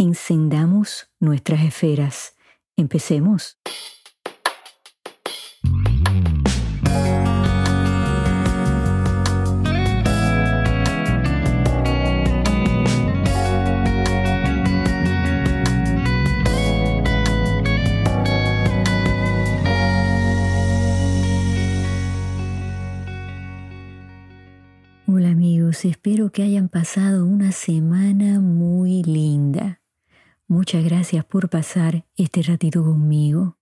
encendamos nuestras esferas. Empecemos. Hola amigos, espero que hayan pasado una semana muy linda. Muchas gracias por pasar este ratito conmigo.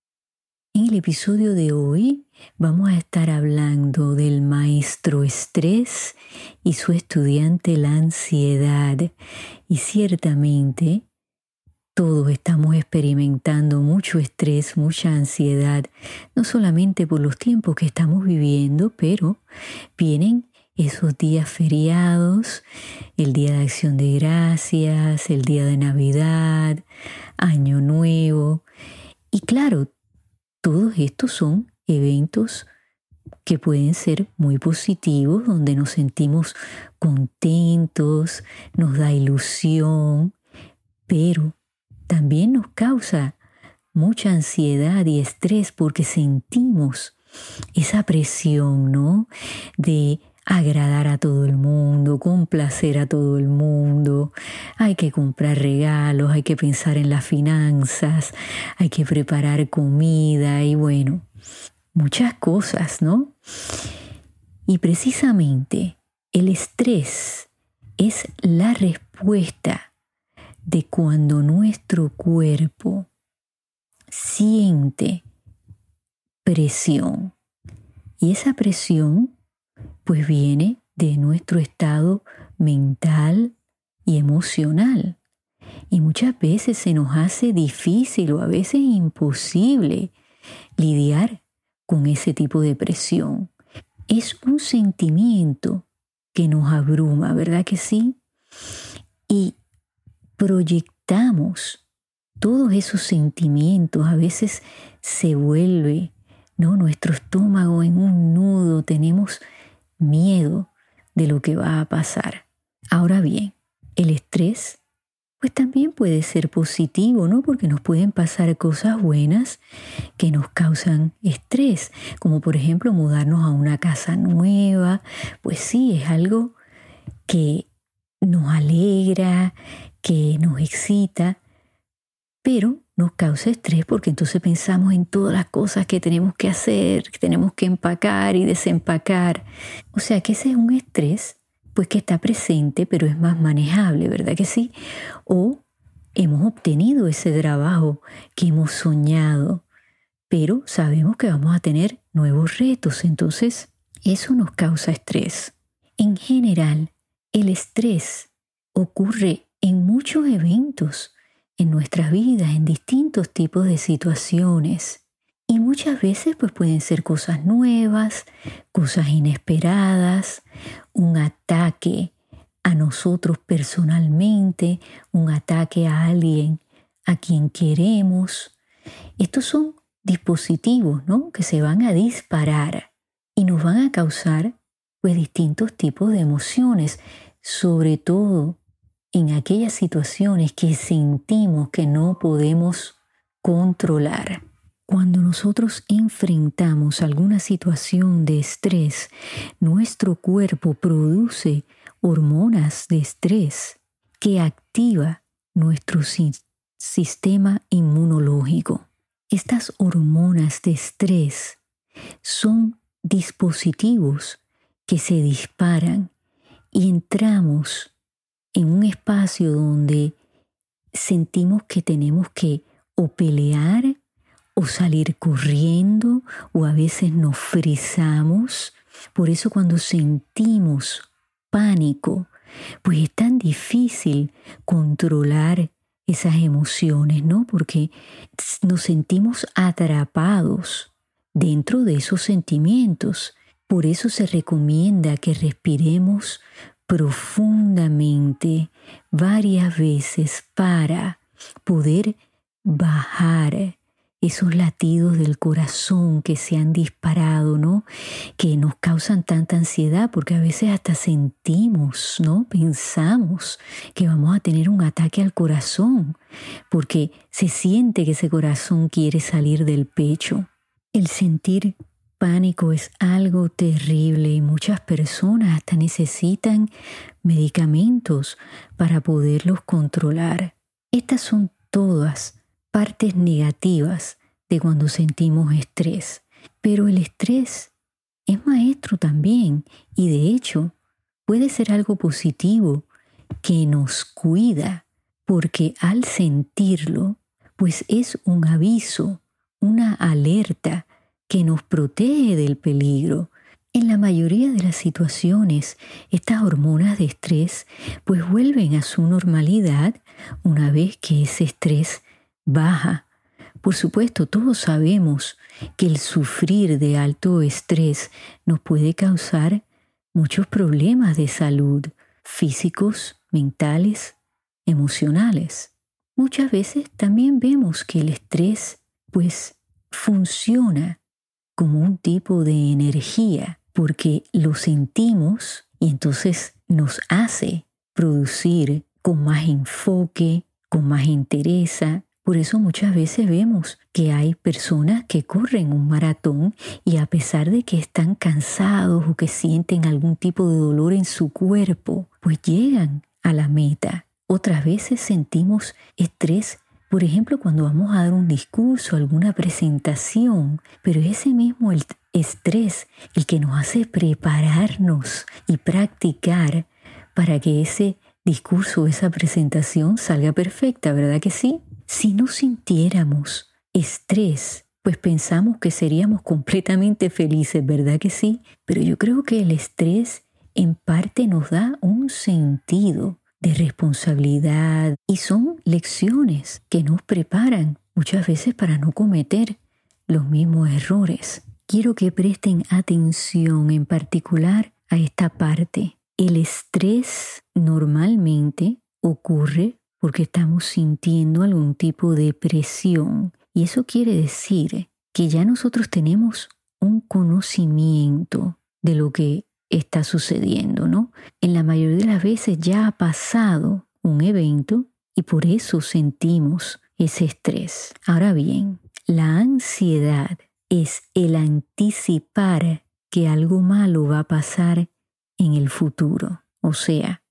En el episodio de hoy vamos a estar hablando del maestro estrés y su estudiante la ansiedad. Y ciertamente todos estamos experimentando mucho estrés, mucha ansiedad, no solamente por los tiempos que estamos viviendo, pero vienen esos días feriados, el Día de Acción de Gracias, el Día de Navidad, Año Nuevo. Y claro, todos estos son eventos que pueden ser muy positivos, donde nos sentimos contentos, nos da ilusión, pero también nos causa mucha ansiedad y estrés porque sentimos esa presión, ¿no? De agradar a todo el mundo, complacer a todo el mundo. Hay que comprar regalos, hay que pensar en las finanzas, hay que preparar comida y bueno, muchas cosas, ¿no? Y precisamente el estrés es la respuesta de cuando nuestro cuerpo siente presión. Y esa presión pues viene de nuestro estado mental y emocional. Y muchas veces se nos hace difícil o a veces imposible lidiar con ese tipo de presión. Es un sentimiento que nos abruma, ¿verdad que sí? Y proyectamos todos esos sentimientos, a veces se vuelve ¿no? nuestro estómago en un nudo, tenemos miedo de lo que va a pasar. Ahora bien, el estrés pues también puede ser positivo, ¿no? Porque nos pueden pasar cosas buenas que nos causan estrés, como por ejemplo mudarnos a una casa nueva, pues sí, es algo que nos alegra, que nos excita, pero nos causa estrés porque entonces pensamos en todas las cosas que tenemos que hacer, que tenemos que empacar y desempacar. O sea que ese es un estrés pues que está presente pero es más manejable, ¿verdad que sí? O hemos obtenido ese trabajo que hemos soñado, pero sabemos que vamos a tener nuevos retos, entonces eso nos causa estrés. En general, el estrés ocurre en muchos eventos en nuestras vidas, en distintos tipos de situaciones. Y muchas veces pues pueden ser cosas nuevas, cosas inesperadas, un ataque a nosotros personalmente, un ataque a alguien a quien queremos. Estos son dispositivos, ¿no? que se van a disparar y nos van a causar pues distintos tipos de emociones, sobre todo en aquellas situaciones que sentimos que no podemos controlar. Cuando nosotros enfrentamos alguna situación de estrés, nuestro cuerpo produce hormonas de estrés que activa nuestro sistema inmunológico. Estas hormonas de estrés son dispositivos que se disparan y entramos en un espacio donde sentimos que tenemos que o pelear o salir corriendo o a veces nos frizamos. Por eso cuando sentimos pánico, pues es tan difícil controlar esas emociones, ¿no? Porque nos sentimos atrapados dentro de esos sentimientos. Por eso se recomienda que respiremos profundamente varias veces para poder bajar esos latidos del corazón que se han disparado, ¿no? Que nos causan tanta ansiedad porque a veces hasta sentimos, ¿no? Pensamos que vamos a tener un ataque al corazón porque se siente que ese corazón quiere salir del pecho. El sentir pánico es algo terrible y muchas personas hasta necesitan medicamentos para poderlos controlar. Estas son todas partes negativas de cuando sentimos estrés. Pero el estrés es maestro también y de hecho puede ser algo positivo que nos cuida porque al sentirlo pues es un aviso, una alerta que nos protege del peligro. En la mayoría de las situaciones, estas hormonas de estrés pues vuelven a su normalidad una vez que ese estrés baja. Por supuesto, todos sabemos que el sufrir de alto estrés nos puede causar muchos problemas de salud físicos, mentales, emocionales. Muchas veces también vemos que el estrés pues funciona como un tipo de energía porque lo sentimos y entonces nos hace producir con más enfoque, con más interés, por eso muchas veces vemos que hay personas que corren un maratón y a pesar de que están cansados o que sienten algún tipo de dolor en su cuerpo, pues llegan a la meta. Otras veces sentimos estrés, por ejemplo, cuando vamos a dar un discurso, alguna presentación, pero ese mismo estrés el que nos hace prepararnos y practicar para que ese discurso, esa presentación salga perfecta, ¿verdad que sí? Si no sintiéramos estrés, pues pensamos que seríamos completamente felices, ¿verdad que sí? Pero yo creo que el estrés en parte nos da un sentido de responsabilidad y son lecciones que nos preparan muchas veces para no cometer los mismos errores. Quiero que presten atención en particular a esta parte. El estrés normalmente ocurre porque estamos sintiendo algún tipo de presión. Y eso quiere decir que ya nosotros tenemos un conocimiento de lo que está sucediendo, ¿no? En la mayoría de las veces ya ha pasado un evento y por eso sentimos ese estrés. Ahora bien, la ansiedad es el anticipar que algo malo va a pasar en el futuro. O sea,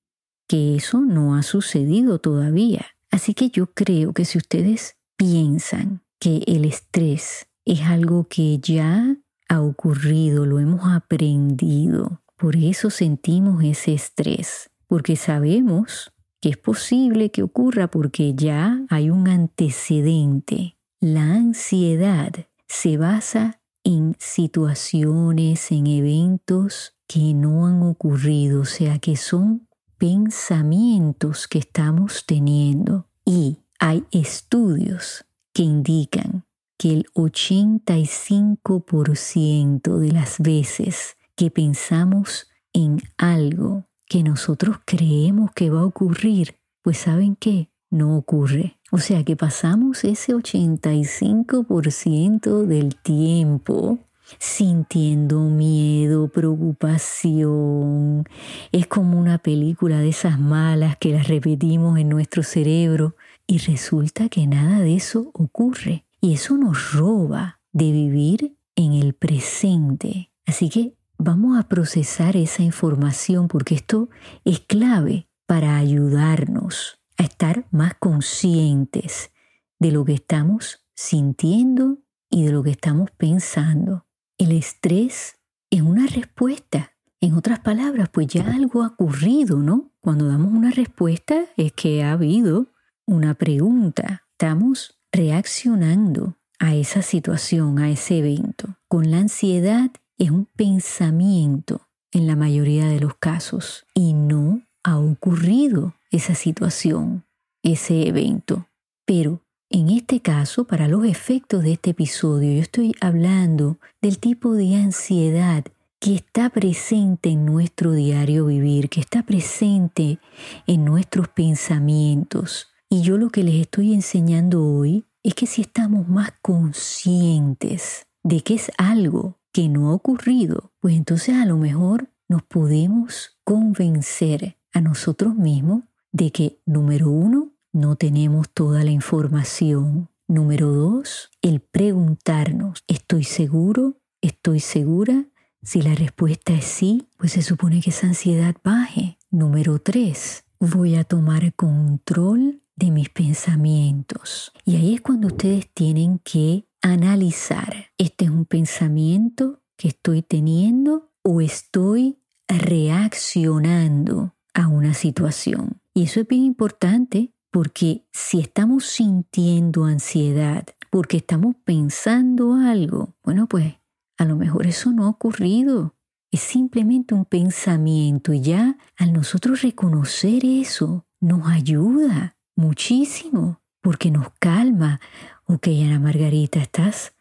que eso no ha sucedido todavía. Así que yo creo que si ustedes piensan que el estrés es algo que ya ha ocurrido, lo hemos aprendido, por eso sentimos ese estrés, porque sabemos que es posible que ocurra porque ya hay un antecedente. La ansiedad se basa en situaciones, en eventos que no han ocurrido, o sea, que son pensamientos que estamos teniendo. Y hay estudios que indican que el 85% de las veces que pensamos en algo que nosotros creemos que va a ocurrir, pues saben qué, no ocurre. O sea que pasamos ese 85% del tiempo sintiendo miedo, preocupación. Es como una película de esas malas que las repetimos en nuestro cerebro y resulta que nada de eso ocurre. Y eso nos roba de vivir en el presente. Así que vamos a procesar esa información porque esto es clave para ayudarnos a estar más conscientes de lo que estamos sintiendo y de lo que estamos pensando. El estrés es una respuesta. En otras palabras, pues ya algo ha ocurrido, ¿no? Cuando damos una respuesta es que ha habido una pregunta. Estamos reaccionando a esa situación, a ese evento. Con la ansiedad es un pensamiento en la mayoría de los casos y no ha ocurrido esa situación, ese evento. Pero en este caso, para los efectos de este episodio, yo estoy hablando del tipo de ansiedad que está presente en nuestro diario vivir, que está presente en nuestros pensamientos. Y yo lo que les estoy enseñando hoy es que si estamos más conscientes de que es algo que no ha ocurrido, pues entonces a lo mejor nos podemos convencer a nosotros mismos de que, número uno, no tenemos toda la información. Número dos, el preguntarnos, ¿estoy seguro? ¿Estoy segura? Si la respuesta es sí, pues se supone que esa ansiedad baje. Número tres, voy a tomar control de mis pensamientos. Y ahí es cuando ustedes tienen que analizar, ¿este es un pensamiento que estoy teniendo o estoy reaccionando a una situación? Y eso es bien importante porque si estamos sintiendo ansiedad, porque estamos pensando algo, bueno, pues a lo mejor eso no ha ocurrido. Es simplemente un pensamiento y ya al nosotros reconocer eso nos ayuda muchísimo porque nos calma. Ok, Ana Margarita, estás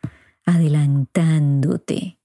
adelantándote.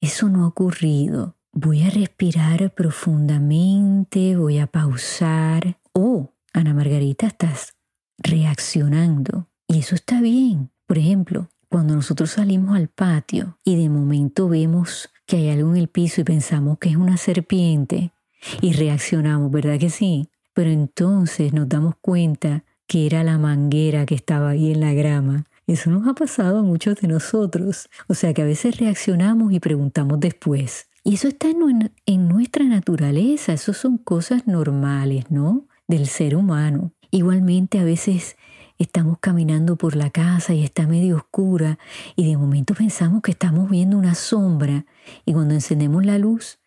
Eso no ha ocurrido. Voy a respirar profundamente, voy a pausar. Oh, Ana Margarita, estás reaccionando. Y eso está bien. Por ejemplo, cuando nosotros salimos al patio y de momento vemos que hay algo en el piso y pensamos que es una serpiente y reaccionamos, ¿verdad que sí? Pero entonces nos damos cuenta que era la manguera que estaba ahí en la grama. Eso nos ha pasado a muchos de nosotros. O sea que a veces reaccionamos y preguntamos después. Y eso está en, nuestra naturaleza, eso son cosas normales, ¿no? Del ser humano. Igualmente a veces estamos caminando por la casa y está medio oscura y de momento pensamos que estamos viendo una sombra y cuando encendemos la luz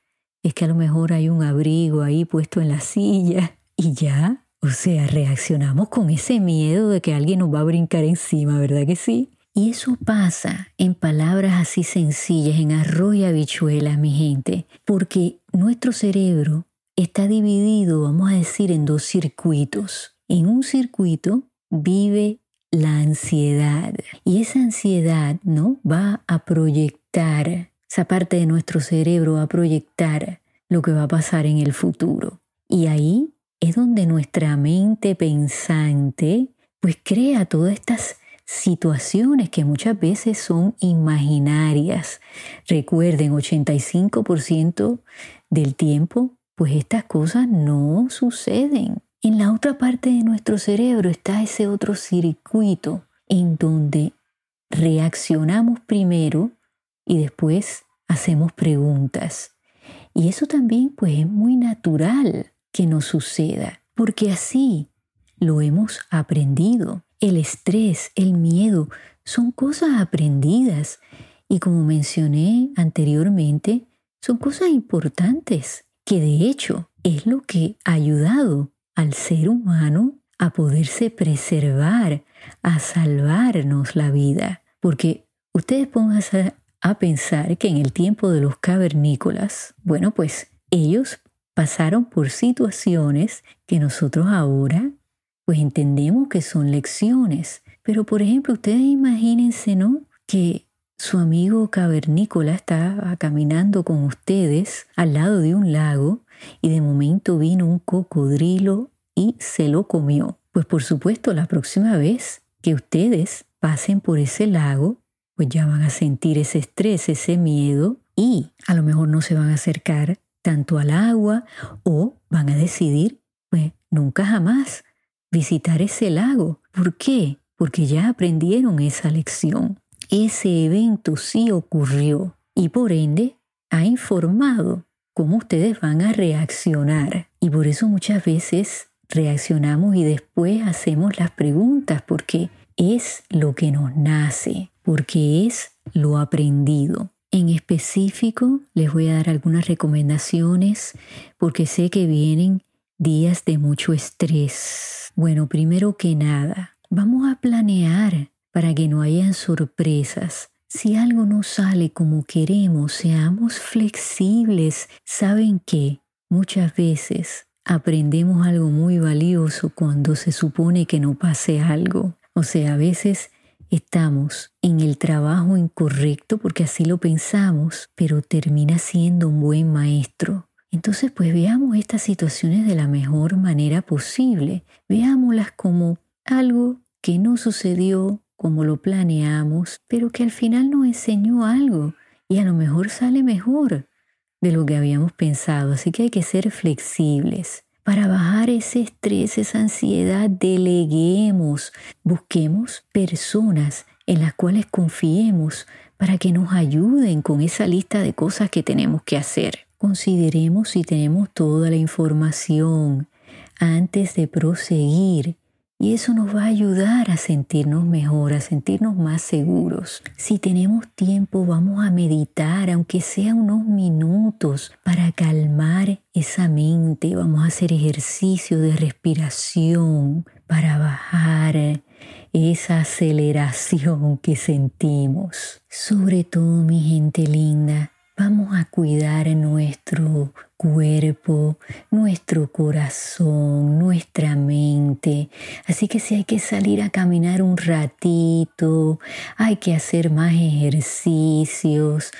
es que a lo mejor hay un abrigo ahí puesto en la silla y ya, o sea, reaccionamos con ese miedo de que alguien nos va a brincar encima, ¿verdad que sí? Y eso pasa en palabras así sencillas, en arroz y habichuelas, mi gente, porque nuestro cerebro está dividido, vamos a decir, en dos circuitos. En un circuito vive la ansiedad y esa ansiedad no va a proyectar esa parte de nuestro cerebro va a proyectar lo que va a pasar en el futuro y ahí es donde nuestra mente pensante pues crea todas estas situaciones que muchas veces son imaginarias. Recuerden, 85% del tiempo pues estas cosas no suceden. En la otra parte de nuestro cerebro está ese otro circuito en donde reaccionamos primero y después hacemos preguntas. Y eso también pues es muy natural que nos suceda, porque así lo hemos aprendido. El estrés, el miedo, son cosas aprendidas y como mencioné anteriormente, son cosas importantes que de hecho es lo que ha ayudado al ser humano a poderse preservar, a salvarnos la vida. Porque ustedes pónganse a pensar que en el tiempo de los cavernícolas, bueno, pues ellos pasaron por situaciones que nosotros ahora pues entendemos que son lecciones. Pero por ejemplo, ustedes imagínense, ¿no? Que su amigo cavernícola estaba caminando con ustedes al lado de un lago y de momento vino un cocodrilo y se lo comió. Pues por supuesto, la próxima vez que ustedes pasen por ese lago, pues ya van a sentir ese estrés, ese miedo y a lo mejor no se van a acercar tanto al agua o van a decidir, pues nunca jamás visitar ese lago. ¿Por qué? Porque ya aprendieron esa lección. Ese evento sí ocurrió y por ende ha informado cómo ustedes van a reaccionar. Y por eso muchas veces reaccionamos y después hacemos las preguntas porque es lo que nos nace, porque es lo aprendido. En específico les voy a dar algunas recomendaciones porque sé que vienen días de mucho estrés. Bueno, primero que nada, vamos a planear para que no hayan sorpresas. Si algo no sale como queremos, seamos flexibles. ¿Saben qué? Muchas veces aprendemos algo muy valioso cuando se supone que no pase algo. O sea, a veces estamos en el trabajo incorrecto porque así lo pensamos, pero termina siendo un buen maestro. Entonces, pues veamos estas situaciones de la mejor manera posible. Veámoslas como algo que no sucedió como lo planeamos, pero que al final nos enseñó algo y a lo mejor sale mejor de lo que habíamos pensado. Así que hay que ser flexibles. Para bajar ese estrés, esa ansiedad, deleguemos, busquemos personas en las cuales confiemos para que nos ayuden con esa lista de cosas que tenemos que hacer. Consideremos si tenemos toda la información antes de proseguir y eso nos va a ayudar a sentirnos mejor, a sentirnos más seguros. Si tenemos tiempo, vamos a meditar, aunque sea unos minutos, para calmar esa mente. Vamos a hacer ejercicio de respiración para bajar esa aceleración que sentimos. Sobre todo, mi gente linda, Vamos a cuidar nuestro cuerpo, nuestro corazón, nuestra mente. Así que si hay que salir a caminar un ratito, hay que hacer más ejercicios,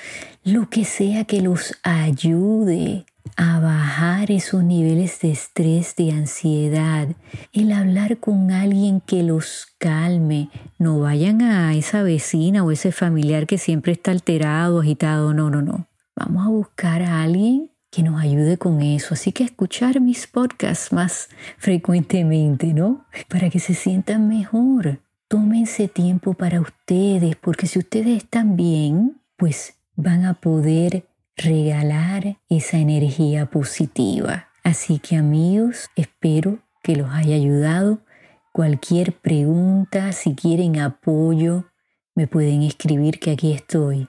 lo que sea que los ayude a bajar esos niveles de estrés, de ansiedad, el hablar con alguien que los calme, no vayan a esa vecina o ese familiar que siempre está alterado, agitado, no, no, no. Vamos a buscar a alguien que nos ayude con eso. Así que escuchar mis podcasts más frecuentemente, ¿no? Para que se sientan mejor. Tómense tiempo para ustedes, porque si ustedes están bien, pues van a poder regalar esa energía positiva. Así que amigos, espero que los haya ayudado. Cualquier pregunta, si quieren apoyo, me pueden escribir que aquí estoy.